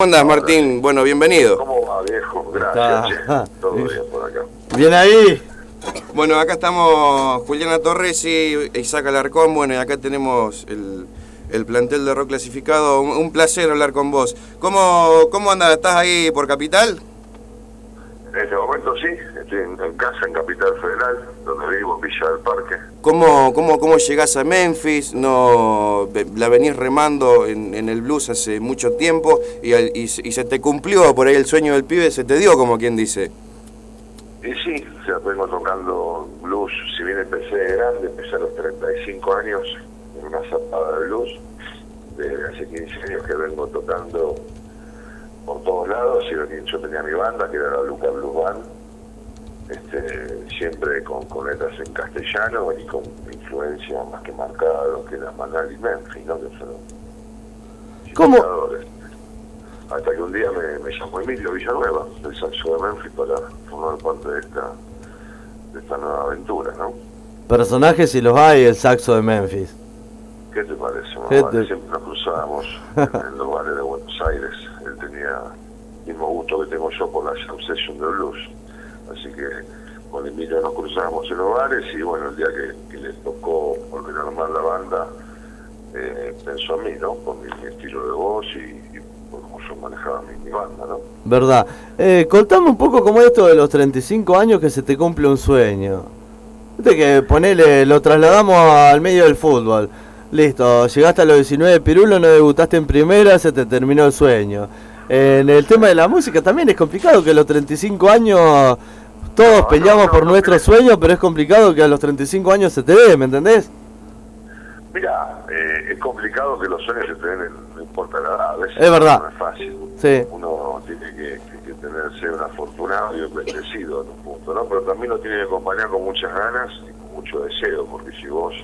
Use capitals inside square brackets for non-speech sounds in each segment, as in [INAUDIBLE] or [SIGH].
¿Cómo andas, Martín? Bueno, bienvenido. ¿Cómo va, viejo? Gracias. Está. che. Todo bien por acá. Bien ahí. Bueno, acá estamos Juliana Torres y Isaac Alarcón. Bueno, y acá tenemos el, el plantel de rock clasificado. Un, un placer hablar con vos. ¿Cómo, ¿Cómo andas? ¿Estás ahí por Capital? En este momento sí, estoy en, en casa en Capital Federal, donde vivo, en Villa del Parque. ¿Cómo, cómo, cómo llegás a Memphis? No, la venís remando en, en el blues hace mucho tiempo y, al- y se- y se te cumplió por ahí el sueño del pibe, se te dio, como quien dice. Y sí, o sea, vengo tocando blues, si bien empecé de grande, empecé a los 35 años en una zapada de blues. Desde hace 15 años que vengo tocando por todos lados. y Yo tenía mi banda, que era la Luca Blues Band, este, siempre con, con letras en castellano y con influencia más que marcada de lo que era Manal y Memphis, ¿no? que fueron ¿Cómo? Hasta que un día me, me llamó Emilio Villanueva, del saxo de Memphis, para formar parte de esta, de esta nueva aventura, ¿no? Personajes y los hay, el saxo de Memphis. ¿Qué te parece? mamá? ¿Qué te- Siempre nos cruzábamos en, en los bares de Buenos Aires. Tenía mismo gusto que tengo yo por la jam session de blues. Así que con Emilio nos cruzábamos en los y bueno, el día que, que le tocó volver a armar la banda, eh, pensó a mí, ¿no? Por mi, estilo de voz y, y por cómo yo manejaba mi, mi banda, ¿no? ¿Verdad? Eh, contame un poco cómo es esto de los 35 años que se te cumple un sueño. Viste que ponele, lo trasladamos al medio del fútbol. Listo, llegaste a los 19 pirulos, no debutaste en primera, se te terminó el sueño. En el tema de la música también es complicado que a los 35 años todos No, peleamos no, por nuestro sueño, pero es complicado que a los 35 años se te dé, ¿me entendés? Mira, eh, es complicado que los sueños se te den, en- no importa la edad. A veces Es verdad. No es fácil. Sí. Uno tiene que, que, que tener, ser un afortunado y un bendecido en un punto, ¿no? Pero también lo tiene que acompañar con muchas ganas y con mucho deseo, porque si vos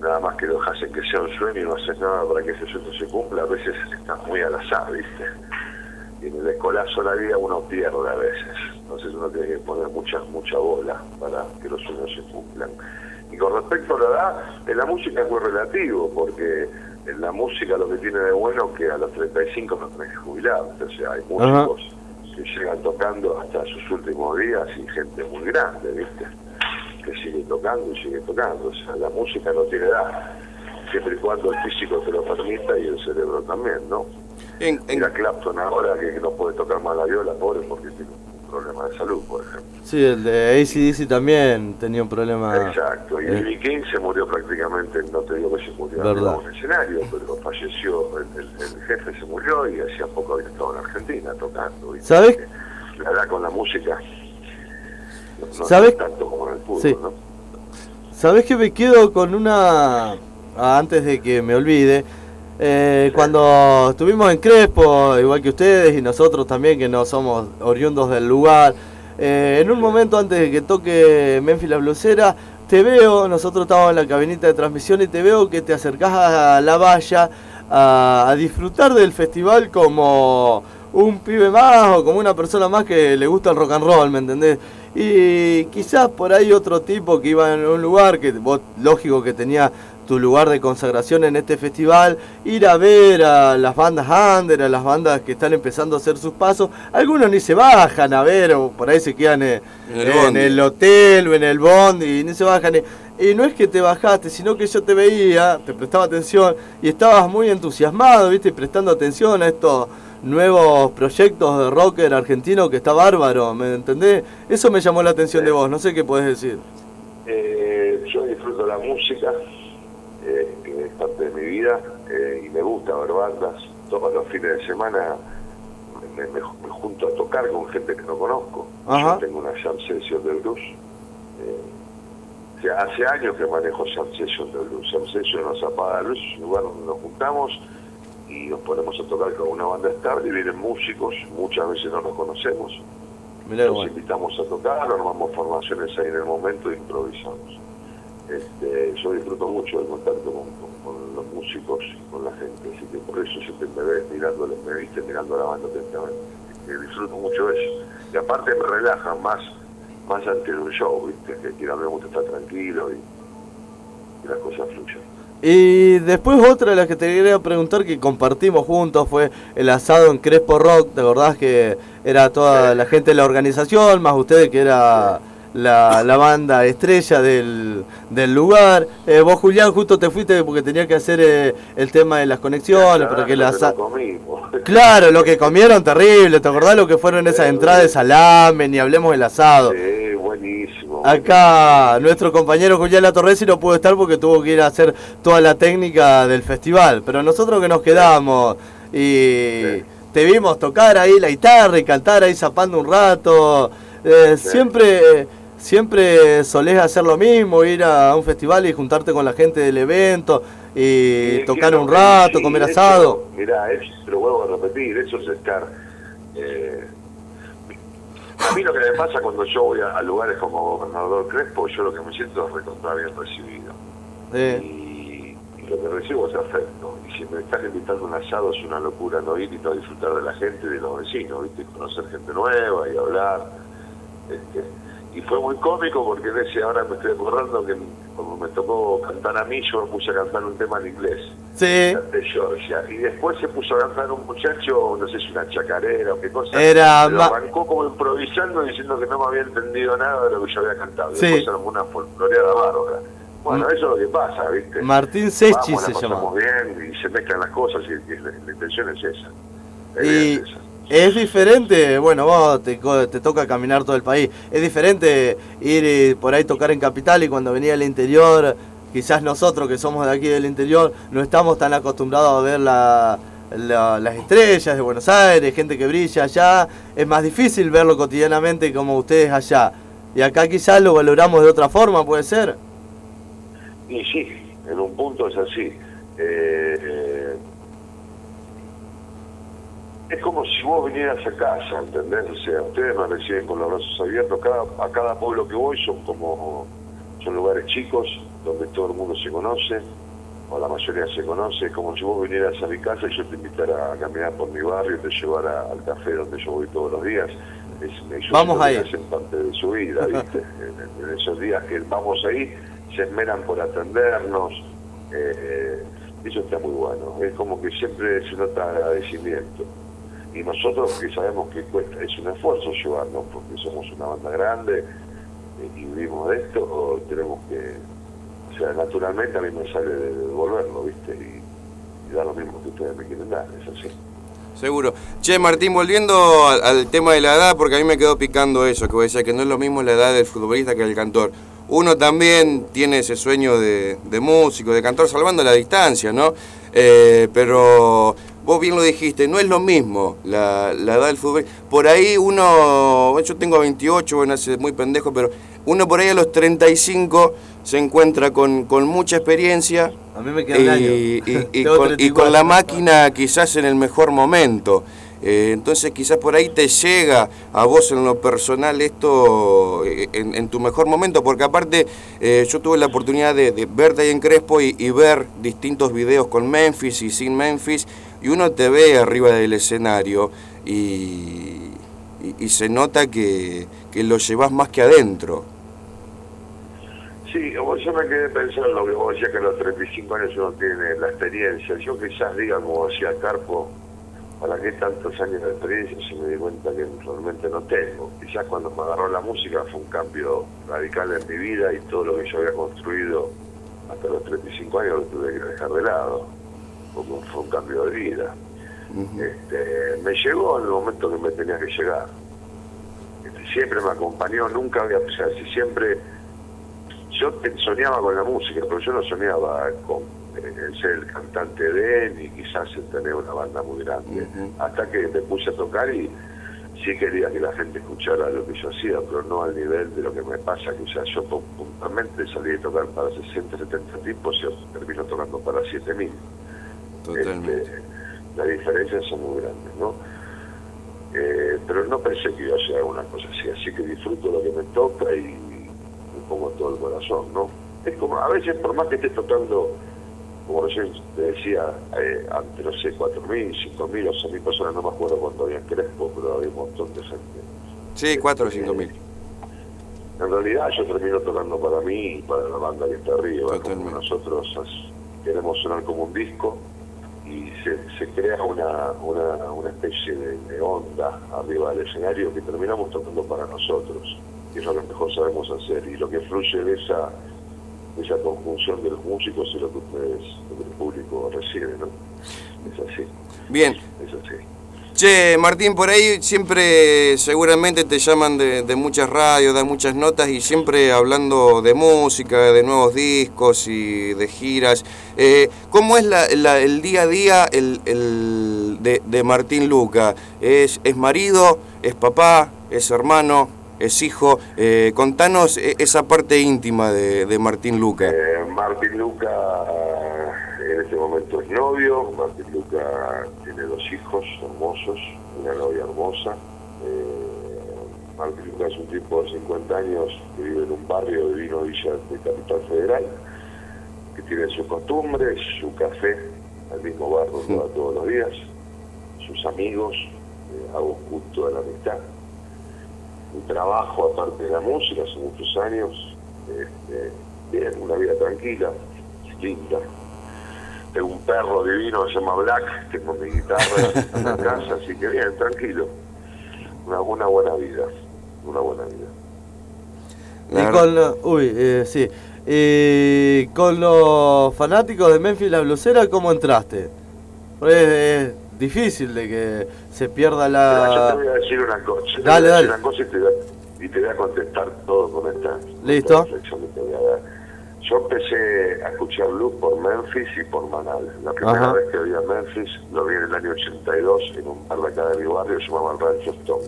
nada más que lo dejas en que sea un sueño y no haces nada para que ese sueño se cumpla, a veces estás muy al azar, ¿viste? Y en el escolazo de la vida uno pierde a veces. Entonces uno tiene que poner mucha, mucha bola para que los sueños se cumplan. Y con respecto a la edad, en la música es muy relativo, porque en la música lo que tiene de bueno es que a los 35 no tenés que jubilar. Entonces hay Ajá. músicos que llegan tocando hasta sus últimos días y gente muy grande, ¿viste? Sigue tocando y sigue tocando. O sea, la música no tiene edad, siempre y cuando el físico te lo permita y el cerebro también, ¿no? En, en- Mira Clapton ahora que no puede tocar más la viola, pobre, porque tiene un problema de salud, por ejemplo. Sí, el de ACDC también tenía un problema. Exacto, y eh, B.B. King se murió prácticamente, no te digo que se murió en un escenario, pero falleció, el, el- el jefe se murió y hacía poco había estado en Argentina tocando. ¿viste? ¿Sabes? La edad con la música no, ¿Sabes? es tanto como en el fútbol, Sí. ¿no? ¿Sabés que me quedo con una... ah, Antes de que me olvide, eh, cuando estuvimos en Crespo, igual que ustedes y nosotros también, que no somos oriundos del lugar, eh, en un momento antes de que toque Memphis la Blusera, te veo, nosotros estábamos en la cabinita de transmisión y te veo que te acercás a la valla a, a disfrutar del festival como un pibe más o como una persona más que le gusta el rock and roll, ¿me entendés? Y quizás por ahí otro tipo que iba en un lugar que vos, lógico que tenía tu lugar de consagración en este festival, ir a ver a las bandas under, a las bandas que están empezando a hacer sus pasos, algunos ni se bajan a ver o por ahí se quedan En el en el hotel o en el bond y ni se bajan. Y no es que te bajaste, sino que yo te veía, te prestaba atención y estabas muy entusiasmado, viste, prestando atención a estos nuevos proyectos de rocker argentino que está bárbaro, ¿me entendés? Eso me llamó la atención de vos, no sé qué podés decir. Eh, yo disfruto la música, eh, que es parte de mi vida, eh, y me gusta ver bandas. Todos los fines de semana me, me- me junto a tocar con gente que no conozco. Ajá. Yo tengo una jam session de blues. eh, o sea, hace años que manejo jam session de blues. Jam session Zapada de Luz, un lugar donde nos juntamos y nos ponemos a tocar con una banda estable y vienen músicos, muchas veces no nos conocemos. Mirá, Nos bueno. invitamos a tocar, armamos formaciones ahí en el momento e improvisamos. Este, yo disfruto mucho del contacto con, con- con los músicos y con la gente, así que por eso siempre me ves mirándole, me viste mirando a la banda atentamente. Disfruto mucho eso. Y aparte me relaja más, más antes de un show, viste, que quiero a mí me gusta estar tranquilo y, y las cosas fluyen. Y después otra de las que te quería preguntar que compartimos juntos fue el asado en Crespo Rock, ¿te acordás que era toda la gente de la organización, más ustedes que era la, la banda estrella del, del lugar? Eh, vos Julián justo te fuiste porque tenía que hacer eh, el tema de las conexiones, pero que el asado... Claro, lo que comieron terrible, ¿te acordás lo que fueron esas entradas de salame, ni hablemos del asado? Acá nuestro compañero Julián La Torresi no pudo estar porque tuvo que ir a hacer toda la técnica del festival, pero nosotros que nos quedamos y te vimos tocar ahí la guitarra y cantar ahí zapando un rato, eh, siempre siempre solés hacer lo mismo, ir a un festival y juntarte con la gente del evento y tocar un rato, comer asado. Mirá, te lo vuelvo a repetir, eso es estar... Eh, a mí lo que me pasa cuando yo voy a, lugares como Gobernador Crespo, yo lo que me siento es recontra bien recibido. Y, lo que recibo es afecto. Y si me estás invitando un asado es una locura no ir y no disfrutar de la gente, de los vecinos, ¿viste? conocer gente nueva y hablar. Este, y fue muy cómico porque ese ahora me estoy acordando que como me tocó cantar a mí, yo me puse a cantar un tema en inglés. Sí. De Georgia. Y después se puso a cantar un muchacho, no sé si una chacarera o qué cosa. Era. Lo arrancó como improvisando diciendo que no me había entendido nada de lo que yo había cantado. Y sí. después era una folcloreada bárbara. Bueno, mm. eso es lo que pasa, ¿viste? Martín Sechi se llama. bien y se mezclan las cosas y, la, intención es esa. y, esa. Es diferente, bueno, vos te, te, toca caminar todo el país. Es diferente ir por ahí tocar en capital y cuando venía al interior, quizás nosotros que somos de aquí del interior no estamos tan acostumbrados a ver la, las estrellas de Buenos Aires, gente que brilla allá. Es más difícil verlo cotidianamente como ustedes allá. Y acá quizás lo valoramos de otra forma, ¿puede ser? Y sí, en un punto es así. Eh, es como si vos vinieras a casa, ¿entendés? O sea, ustedes me reciben con los brazos abiertos. Cada, a cada pueblo que voy son como son lugares chicos donde todo el mundo se conoce, o la mayoría se conoce. Es como si vos vinieras a mi casa y yo te invitara a caminar por mi barrio y te llevara al café donde yo voy todos los días. Es, vamos ahí. Hacen parte de su vida, [LAUGHS] ¿viste? en, esos días que vamos ahí, se esmeran por atendernos. Eh, eso está muy bueno. Es como que siempre se nota agradecimiento y nosotros que sabemos que cuesta, es un esfuerzo llevarnos, porque somos una banda grande eh, y vivimos de esto, tenemos que, o sea, naturalmente a mí me sale de devolverlo, ¿viste? Y, da lo mismo que ustedes me quieren dar, es así. Seguro. Che, Martín, volviendo al, tema de la edad, porque a mí me quedó picando eso, que a decir que no es lo mismo la edad del futbolista que del cantor. Uno también tiene ese sueño de, de músico, de cantor, salvando la distancia, ¿no? Eh, pero vos bien lo dijiste, no es lo mismo la, edad del fútbol. Por ahí uno, yo tengo 28, bueno, hace muy pendejo, pero uno por ahí a los 35 se encuentra con, con mucha experiencia. A mí me queda un año. y, [LAUGHS] con, la máquina quizás en el mejor momento. Eh, entonces quizás por ahí te llega a vos en lo personal esto eh, en, tu mejor momento, porque aparte eh, yo tuve la oportunidad de, verte ahí en Crespo y, ver distintos videos con Memphis y sin Memphis, y uno te ve arriba del escenario y, y, se nota que, que, lo llevas más que adentro. Sí, yo me quedé pensando que vos decías que a los 35 años uno tiene la experiencia. Yo quizás diga, como decía Carpo, ¿para qué tantos años de experiencia si me di cuenta que realmente no tengo? Quizás cuando me agarró la música fue un cambio radical en mi vida y todo lo que yo había construido hasta los 35 años lo tuve que dejar de lado, como fue un cambio de vida. este, me llegó en el momento que me tenía que llegar. Este, siempre me acompañó, nunca había, o sea, si siempre, yo soñaba con la música, pero yo no soñaba con en ser el cantante de él y quizás en tener una banda muy grande. Hasta que me puse a tocar y sí quería que la gente escuchara lo que yo hacía, pero no al nivel de lo que me pasa, que o sea, yo puntualmente salí a tocar para 60, 70 tipos y termino tocando para 7000. Totalmente. Este, las diferencias son muy grandes, ¿no? Eh, pero no pensé que iba a ser una cosa así, así que disfruto lo que me toca y me pongo todo el corazón, ¿no? Es como, a veces por más que esté tocando como yo te decía, eh, antes, no sé, 4.000, 5.000 o 6.000 personas, no me acuerdo cuánto había en Crespo, pero había un montón de gente. Sí, 4 o 5.000. En realidad yo termino tocando para mí y para la banda que está arriba, como nosotros queremos sonar como un disco se, crea una, una, especie de, onda arriba del escenario que terminamos tocando para nosotros, que es lo que mejor sabemos hacer y lo que fluye de esa, esa conjunción de los músicos y lo que ustedes, lo que el público recibe, ¿no? Es así. Bien. Es así. Che, Martín, por ahí siempre seguramente te llaman de, muchas radios, dan muchas notas y siempre hablando de música, de nuevos discos y de giras. Eh, ¿Cómo es el día a día el, de, Martín Luca? ¿Es, ¿Es marido? ¿Es papá? ¿Es hermano? es hijo. Eh, contanos e, esa parte íntima de, Martín Luca. Eh, Martín Luca en este momento es novio, Martín Luca hijos hermosos, una novia hermosa. Eh, Martín Luca es un tipo de 50 años que vive en un barrio de Vino Villa de Capital Federal, que tiene sus costumbres, su café, al mismo bar todos los días, sus amigos, eh, hago culto de la amistad, un trabajo aparte de la música hace muchos años, bien, una vida tranquila, linda, tengo un perro divino que se llama Black, tengo mi guitarra [LAUGHS] en la casa, así que bien, tranquilo. Una, una buena vida, una buena vida. Y con, uy, eh, sí. Y con los fanáticos de Memphis la blusera, ¿cómo entraste? Pues es, difícil de que se pierda la... yo te voy a decir una cosa. Dale, dale. Una cosa y te, y te, voy a contestar todo con esta, ¿Listo? reflexión que te voy a dar. Yo empecé a escuchar blues por Memphis y por Manal. La primera vez que vi a Memphis lo vi en el año 82 en un bar de acá de mi barrio llamado el Rancho Stone.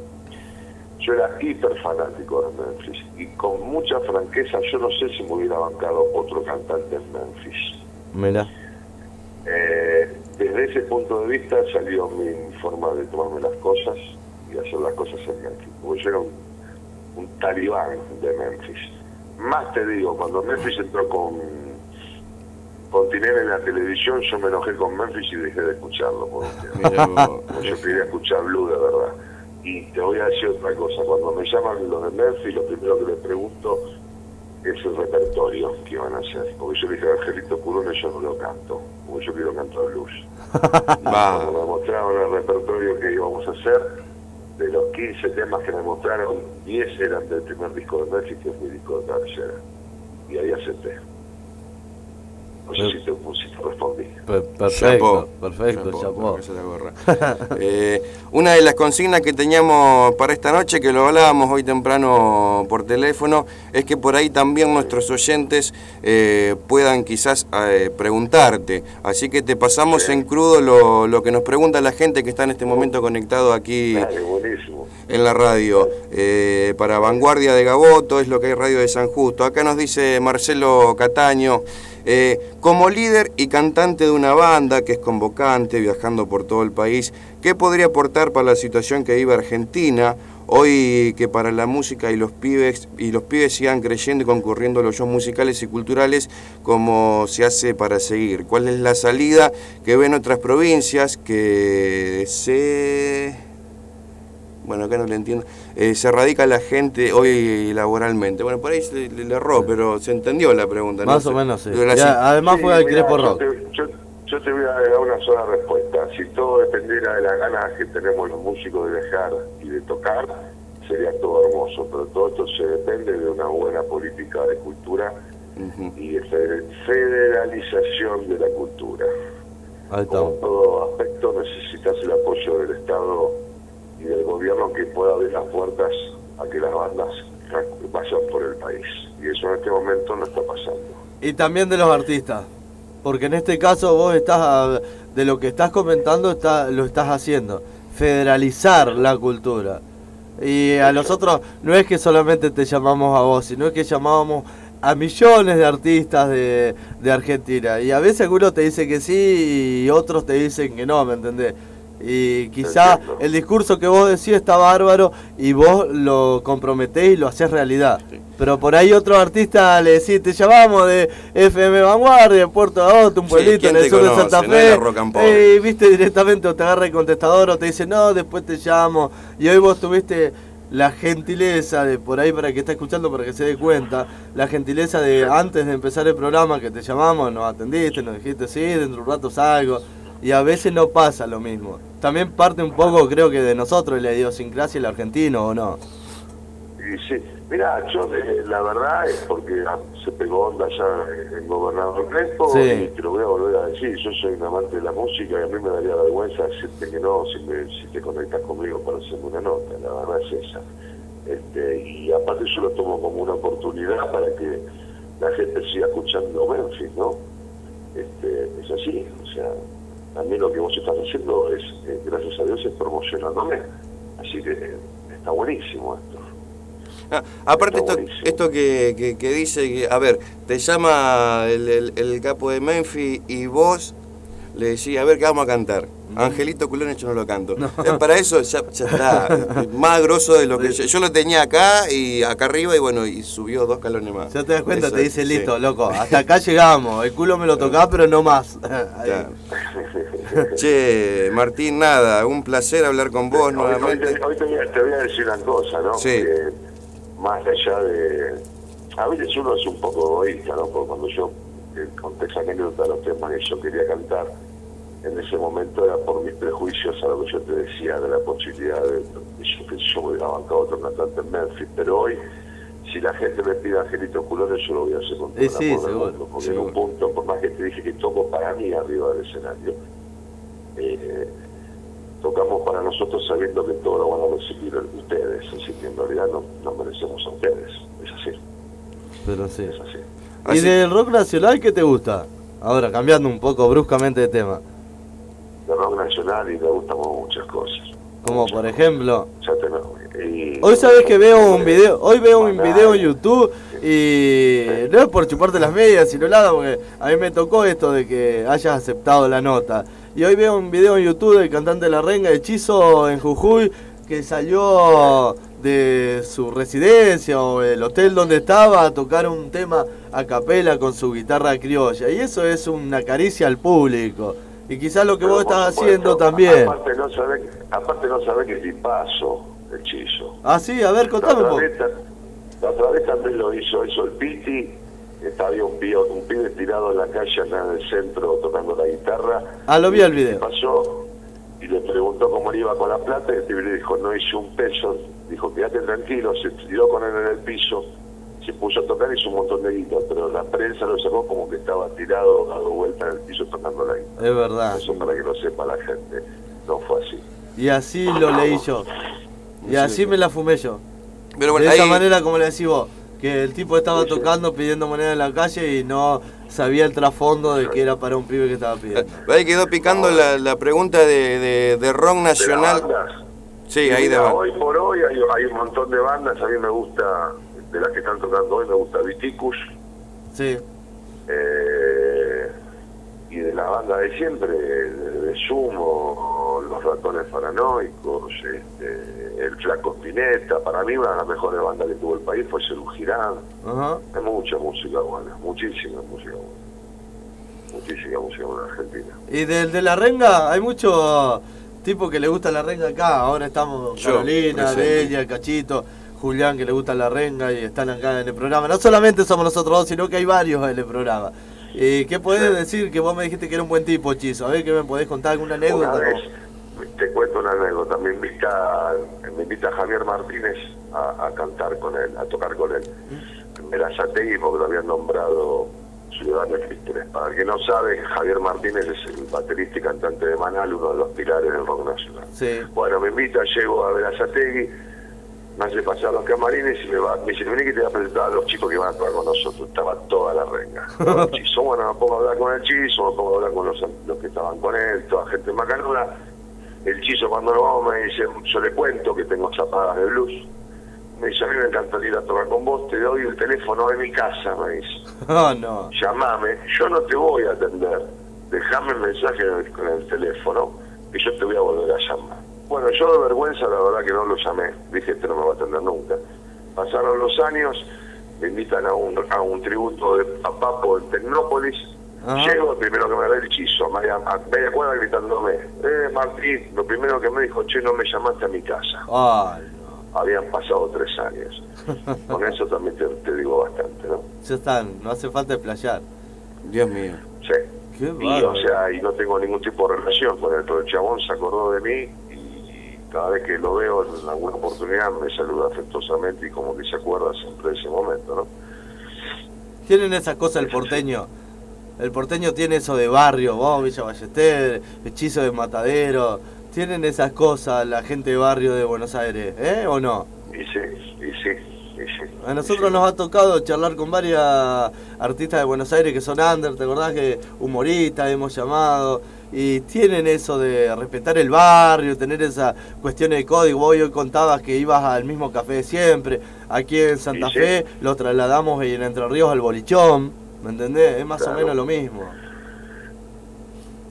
Yo era hiper fanático de Memphis y con mucha franqueza yo no sé si me hubiera bancado otro cantante en Memphis. Mira. Eh, desde ese punto de vista salió mi forma de tomarme las cosas y hacer las cosas en Memphis. Porque yo era un, un talibán de Memphis más te digo, cuando Memphis entró con, con Tinelli en la televisión, yo me enojé con Memphis y dejé de escucharlo. Porque yo quería escuchar Blue de verdad. Y te voy a decir otra cosa, cuando me llaman los de Memphis, lo primero que les pregunto es el repertorio que iban a hacer. Porque yo le dije a Angelito Curone, yo no lo canto, porque yo quiero cantar blues. [LAUGHS] cuando me mostraron el repertorio que íbamos a hacer, de los 15 temas que me mostraron, 10 eran del primer disco de Memphis, que es mi disco de cabecera. Y ahí acepté. No sé si te, si te respondí. Perfecto, perfecto, [LAUGHS] eh, una de las consignas que teníamos para esta noche, que lo hablábamos hoy temprano por teléfono, es que por ahí también nuestros oyentes eh, puedan quizás eh, preguntarte. Así que te pasamos en crudo lo, lo, que nos pregunta la gente que está en este momento conectado aquí en la radio. para Vanguardia de Gaboto, es lo que hay Radio de San Justo. Acá nos dice Marcelo Cataño. Eh, como líder y cantante de una banda que es convocante, viajando por todo el país, ¿qué podría aportar para la situación que vive Argentina? Hoy que para la música y los pibes y los pibes sigan creyendo y concurriendo a los shows musicales y culturales como se hace para seguir. ¿Cuál es la salida que ven otras provincias que se bueno, acá no le entiendo, eh, se radica la gente hoy laboralmente. Bueno, por ahí le, le, erró, pero se entendió la pregunta. Más o menos, sí. además fue al Crepo Rock. Yo te, voy a dar una sola respuesta. Si todo dependiera de las ganas que tenemos los músicos de dejar y de tocar, sería todo hermoso. Pero todo esto se depende de una buena política de cultura y de federalización de la cultura. Como todo aspecto necesitas el apoyo del Estado y del gobierno que pueda abrir las puertas a que las bandas vayan por el país. Y eso en este momento no está pasando. Y también de los artistas, porque en este caso vos estás, de lo que estás comentando, está, lo estás haciendo, federalizar la cultura. Y a nosotros no es que solamente te llamamos a vos, sino que llamábamos a millones de artistas de, de Argentina. Y a veces algunos te dicen que sí y otros te dicen que no, ¿me entendés? Y quizá el discurso que vos decís está bárbaro y vos lo comprometés y lo haces realidad. Pero por ahí otro artista le decís, te llamamos de FM Vanguardia, Puerto Agosto, un pueblito en el sur de Santa Fe. y viste directamente o te agarra el contestador o te dice, no, después te llamo. Y hoy vos tuviste la gentileza de por ahí para que está escuchando para que se dé cuenta, la gentileza de antes de empezar el programa que te llamamos, nos atendiste, nos dijiste sí, dentro de un rato salgo y a veces no pasa lo mismo. También parte un poco creo que de nosotros la idiosincrasia el argentino o no. Y sí, mira, yo eh, la verdad es porque ah, se pegó onda ya en Gobernador Crespo Sí. y te lo voy a volver a decir, yo soy un amante de la música y a mí me daría vergüenza decirte que no si, me- si te conectas conmigo para hacerme una nota, la verdad es esa. Este, y aparte yo lo tomo como una oportunidad para que la gente siga escuchando Memphis, ¿no? Este, es así, o sea, a mí lo que vos estás haciendo es, eh, gracias a Dios, es promocionándome. Así que está buenísimo esto. Ah, aparte esto, esto que, que- que dice que, a ver, te llama el, el- el capo de Memphis y vos le decís, a ver, ¿qué vamos a cantar? Angelito Culón yo no lo canto. Eh, para eso ya, ya está, [LAUGHS] más grosso de lo que yo, yo lo tenía acá y acá arriba y bueno, y subió dos calones más. Ya te das cuenta, Eso, te dice sí. listo, loco, hasta acá llegamos, el culo me lo tocás pero no más. [LAUGHS] [LAUGHS] Che, Martín, nada, un placer hablar con vos Hoy, hoy nuevamente. te, hoy te voy a- te voy a decir una cosa, ¿no? Sí. Que más allá de... A veces uno es un poco egoísta, ¿no? Porque cuando yo eh, conté esa anécdota de los temas que yo quería cantar, en ese momento era por mis prejuicios a lo que yo te decía de la posibilidad de, de yo, que yo hubiera bancado otro cantante en Memphis. Pero hoy, si la gente me pide Angelito Culones, yo lo voy a hacer con todo Eh, el sí, seguro, mundo, Porque seguro. en un punto, por más que te dije que toco para mí arriba del escenario, eh, tocamos para nosotros sabiendo que todo lo van a recibir ustedes, así que en realidad no, no merecemos a ustedes, es así, Pero sí. es así. ¿Y Así- del rock nacional qué te gusta? Ahora, cambiando un poco bruscamente de tema. Nacional y me gustan muchas cosas. Como por ejemplo, Ya tenemos- y- hoy sabes que veo un video, hoy veo un video en YouTube y no es por chuparte las medias, sino nada, porque a mí me tocó esto de que hayas aceptado la nota. Y hoy veo un video en YouTube del cantante de La Renga, Hechizo en Jujuy, que salió de su residencia o el hotel donde estaba a tocar un tema a capela con su guitarra criolla. Y eso es una caricia al público. Y quizás lo que Pero vos estás supuesto, haciendo también. Aparte no sabe, aparte no sabe que es paso hechizo. Ah, sí, a ver, contame otra, vez, la otra vez también lo hizo, hizo el Piti, estaba había un pibe, un pibe tirado en la calle acá en el centro tocando la guitarra. Ah, lo vi al Y video. pasó y le preguntó cómo le iba con la plata y el pibe le dijo, no hice un peso. Dijo, quédate tranquilo, se tiró con él en el piso, se puso a tocar y hizo un montón de guita, pero la prensa lo sacó como que estaba tirado, dado vuelta en el piso tocando la guitarra. Es verdad. Eso para que lo sepa la gente, no fue así. Y así lo leí yo. Y así me la fumé yo. Pero bueno, de esa ahí- manera como le decís vos, que el tipo estaba Sí, sí. tocando pidiendo moneda en la calle y no sabía el trasfondo de que era para un pibe que estaba pidiendo. Ahí quedó picando la, la pregunta de, de, de rock De nacional. bandas, Sí, ahí de. Hoy por hoy hay, hay un montón de bandas, a mí me gusta, de las que están tocando hoy, me gusta Viticus, Sí. eh, y de la banda de siempre, de, de Sumo, Los Ratones Paranoicos, este, El Flaco Spinetta, para mí una de las mejores bandas que tuvo el país fue Cerú Girán, hay mucha música buena, muchísima música buena, muchísima música buena en Argentina. Y del de la renga, hay mucho tipo que le gusta la renga acá. Ahora estamos Yo, Carolina. Delia, Cachito, Julián que le gusta la renga y están acá en el programa. No solamente somos nosotros dos, sino que hay varios en el programa. ¿Y qué podés decir? Que vos me dijiste que era un buen tipo, Chizo. A ver, que me podés contar alguna anécdota? Una vez, te cuento una anécdota, me invita, me invita Javier Martínez a, a cantar con él, a tocar con él. En Verazategui, porque lo habían nombrado ciudadano Cristóbal. Para el que no sabe, Javier Martínez es el baterista y cantante de Manal, uno de los pilares del rock nacional. Sí. Bueno, me invita, llego a Verazategui, me hace pasar los camarines y me, va, me dice, vení que te voy a presentar a los chicos que van a tocar con nosotros. Estaba toda la renga. [LAUGHS] Chizo, bueno, me pongo a hablar con el Chizo, me pongo a hablar con los, los que estaban con él, toda gente macanuda. El Chizo cuando lo vamos me dice, yo le cuento que tengo zapadas de blues. Me dice, a mí me encantaría ir a tocar con vos, te doy el teléfono de mi casa, me dice. [LAUGHS] Oh, no. Llamame, yo no te voy a atender. Dejame el mensaje con el teléfono y yo te voy a volver a llamar. Bueno, yo de vergüenza la verdad que no lo llamé. Dije, este no me va a atender nunca. Pasaron los años, me invitan a un, a un tributo de a Papo en Tecnópolis. Ajá. Llego, primero que me ve el chizo, a media, cuadra gritándome, eh, Martín, lo primero que me dijo, che, no me llamaste a mi casa. Ay, no. habían pasado tres años. [LAUGHS] Con eso también te, digo bastante, ¿no? Ya están, no hace falta explayar. Dios mío. Sí. Qué y, o sea, y no tengo ningún tipo de relación con él, pero el chabón se acordó de mí cada vez que lo veo en alguna oportunidad me saluda afectuosamente y como que se acuerda siempre de ese momento, ¿no? Tienen esa cosa el porteño. El porteño tiene eso de barrio, vos, Villa Ballester, hechizo de matadero. Tienen esas cosas la gente de barrio de Buenos Aires, ¿eh? ¿O no? Y sí, y sí. A nosotros nos ha tocado charlar con varias artistas de Buenos Aires que son under, ¿te acordás que humoristas hemos llamado? Y tienen eso de respetar el barrio, tener esa cuestión de código. Vos hoy contabas que ibas al mismo café de siempre. Aquí en Santa Fe lo trasladamos en Entre Ríos al Bolichón. ¿Me entendés? Es más o menos lo mismo.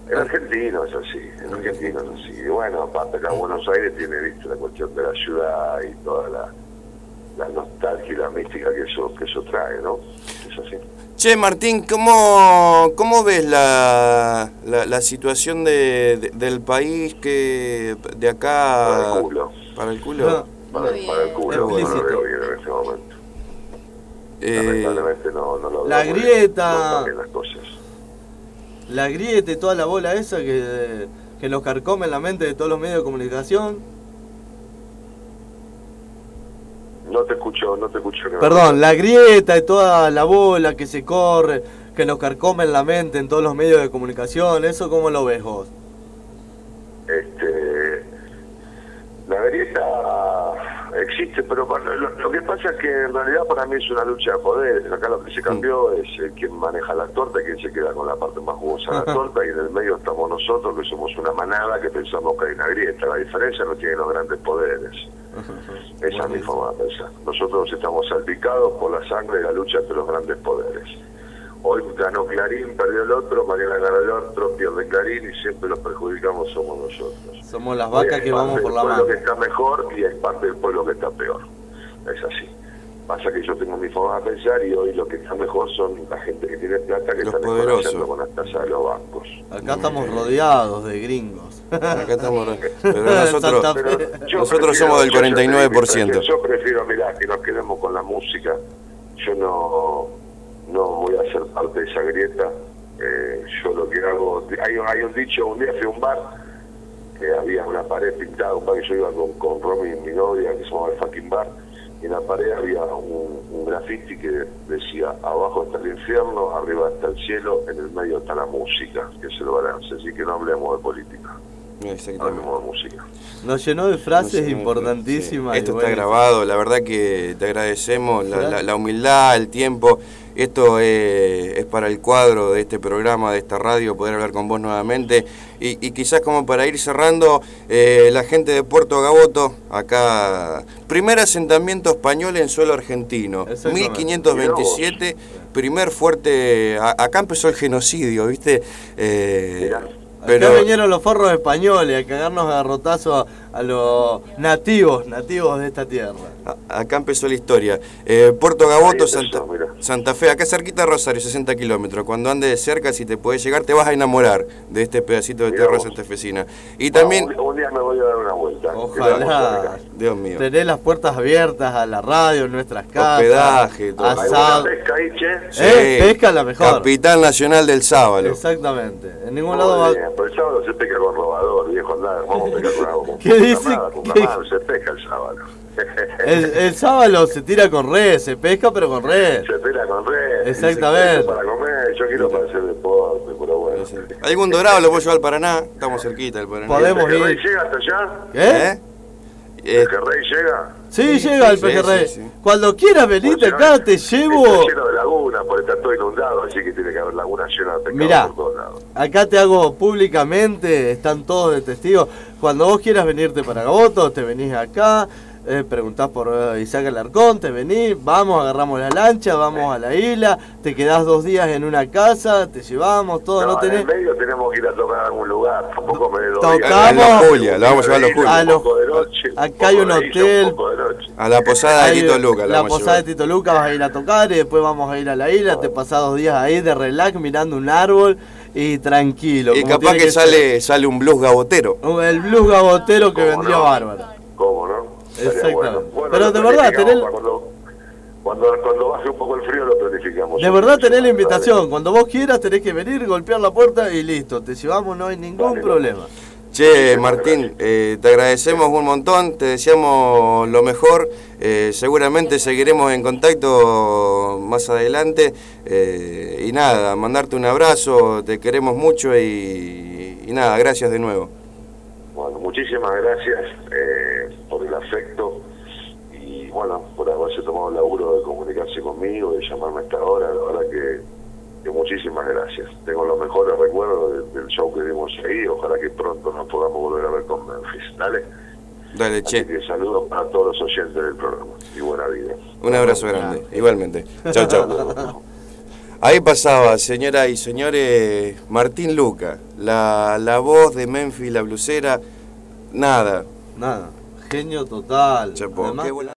En argentino es así, en argentino es así. Y bueno, aparte que Buenos Aires tiene, viste, la cuestión de la ciudad y toda la la nostalgia y la mística que eso, que eso trae, ¿no? Es así. Che, Martín, ¿cómo, cómo ves la, la, situación de, del país que de acá... Para el culo. Para el culo. Para, el culo, no lo veo bien en este momento. Eh, Lamentablemente no, no lo veo La grieta... las cosas. La grieta y toda la bola esa que, que nos carcome en la mente de todos los medios de comunicación No te escucho, no te escucho. Perdón, la grieta y toda la bola que se corre, que nos carcome en la mente en todos los medios de comunicación, ¿eso cómo lo ves vos? Este, la grieta existe, pero lo, que pasa es que en realidad para mí es una lucha de poder. Acá lo que se cambió mm. es el quien maneja la torta y quien se queda con la parte más jugosa de la torta, y en el medio estamos nosotros, que somos una manada que pensamos que hay una grieta. La diferencia no tiene los grandes poderes. Esa es mi forma de pensar. Nosotros estamos salpicados por la sangre de la lucha entre los grandes poderes. Hoy ganó Clarín, perdió el otro, mañana ganó el otro, pierde Clarín y siempre los perjudicamos somos nosotros. Somos las vacas que vamos por la mano. que está mejor y es parte del pueblo que está peor. Es así. Pasa que yo tengo mi forma de pensar y hoy lo que está mejor son la gente que tiene plata que está negociando con las tasas de los bancos. Acá estamos rodeados de gringos. Acá estamos [LAUGHS] Pero nosotros, nosotros somos del 49%. Yo prefiero, mirá, que nos quedemos con la música. Yo no, no voy a ser parte de esa grieta. Eh, yo lo que hago, hay, hay un dicho, un día fui a un bar que había una pared pintada, un bar que yo iba con, con Romy, mi novia, que se llamaba el fucking bar en la pared había un, un graffiti que decía, abajo está el infierno, arriba está el cielo, en el medio está la música, que es el balance, así que no hablemos de política. Hablemos de música. Nos llenó de frases importantísimas. Esto está grabado, la verdad que te agradecemos la, la humildad, el tiempo. Esto es para el cuadro de este programa, de esta radio, poder hablar con vos nuevamente. Y, quizás como para ir cerrando, eh, la gente de Puerto Gaboto, acá, primer asentamiento español en suelo argentino, 1527, primer fuerte, acá empezó el genocidio, ¿viste? Eh, pero... Acá vinieron los forros españoles a cagarnos a rotazo a, los nativos, nativos de esta tierra. acá empezó la historia. Eh, Puerto Gaboto, Santa, Santa, Fe, acá cerquita de Rosario, 60 kilómetros. Cuando andes de cerca, si te puedes llegar, te vas a enamorar de este pedacito de tierra santafesina. Y también... un, día me voy a dar una vuelta. Ojalá. Dios mío. Tener las puertas abiertas a la radio, en nuestras casas. Hospedaje, todo. Asado. pesca ahí, che? pesca la mejor. Capital Nacional del Sábalo. Exactamente. En ningún lado va... Pero el sábado se pesca con robador, viejo, andar. Vamos a pescar con algo. [LAUGHS] ¿Qué dice? se pesca el sábado. El, el, [LAUGHS] sábado se tira con red, se pesca pero con red. Se tira con red. Exactamente. Para comer, yo quiero para hacer deporte, pero bueno. ¿Algún dorado lo puedo llevar al Paraná? Estamos cerquita del Paraná. Podemos ir. llega hasta allá? ¿Qué? ¿Eh? ¿El Rey llega? Sí, llega el pejerrey. Cuando quieras venirte acá, te llevo. Está lleno de lagunas, porque está todo inundado, así que tiene que haber lagunas llenas de pescado por todos lados. Acá te hago públicamente, están todos de testigos. Cuando vos quieras venirte para Gaboto, te venís acá, eh, preguntás por eh, Isaac Alarcón, te venís, vamos, agarramos la lancha, vamos a la isla, te quedás dos días en una casa, te llevamos, todo, no, no tenés... En el medio tenemos que ir a tocar a algún lugar, tampoco me lo Tocamos... A Julia, lo vamos a llevar a los Julia. acá hay un hotel... A la posada de Tito Luca. La, posada de Tito Luca vas a ir a tocar y después vamos a ir a la isla, te pasás dos días ahí de relax mirando un árbol y tranquilo. Y capaz que, sale, sale un blues gabotero. El blues gabotero que vendría bárbaro. ¿Cómo no? Exactamente. Pero de verdad, tener... Cuando, cuando, baje un poco el frío lo planificamos. De verdad tenés la invitación. Cuando vos quieras tenés que venir, golpear la puerta y listo. Te llevamos, no hay ningún problema. Che, Martín, eh, te agradecemos un montón, te deseamos lo mejor. Eh, seguramente seguiremos en contacto más adelante. Eh, y nada, mandarte un abrazo, te queremos mucho y, nada, gracias de nuevo. Bueno, muchísimas gracias afecto y bueno, por haberse tomado el laburo de comunicarse conmigo, de llamarme a esta hora. La verdad que muchísimas gracias. Tengo los mejores recuerdos del, show que dimos ahí. Ojalá que pronto nos podamos volver a ver con Memphis. Dale. Dale, che. saludos para todos los oyentes del programa y buena vida. Un abrazo grande, igualmente. Chao, chao. Ahí pasaba, señoras y señores, Martín Luca, la, la voz de Memphis, la blusera, nada. Nada, genio total.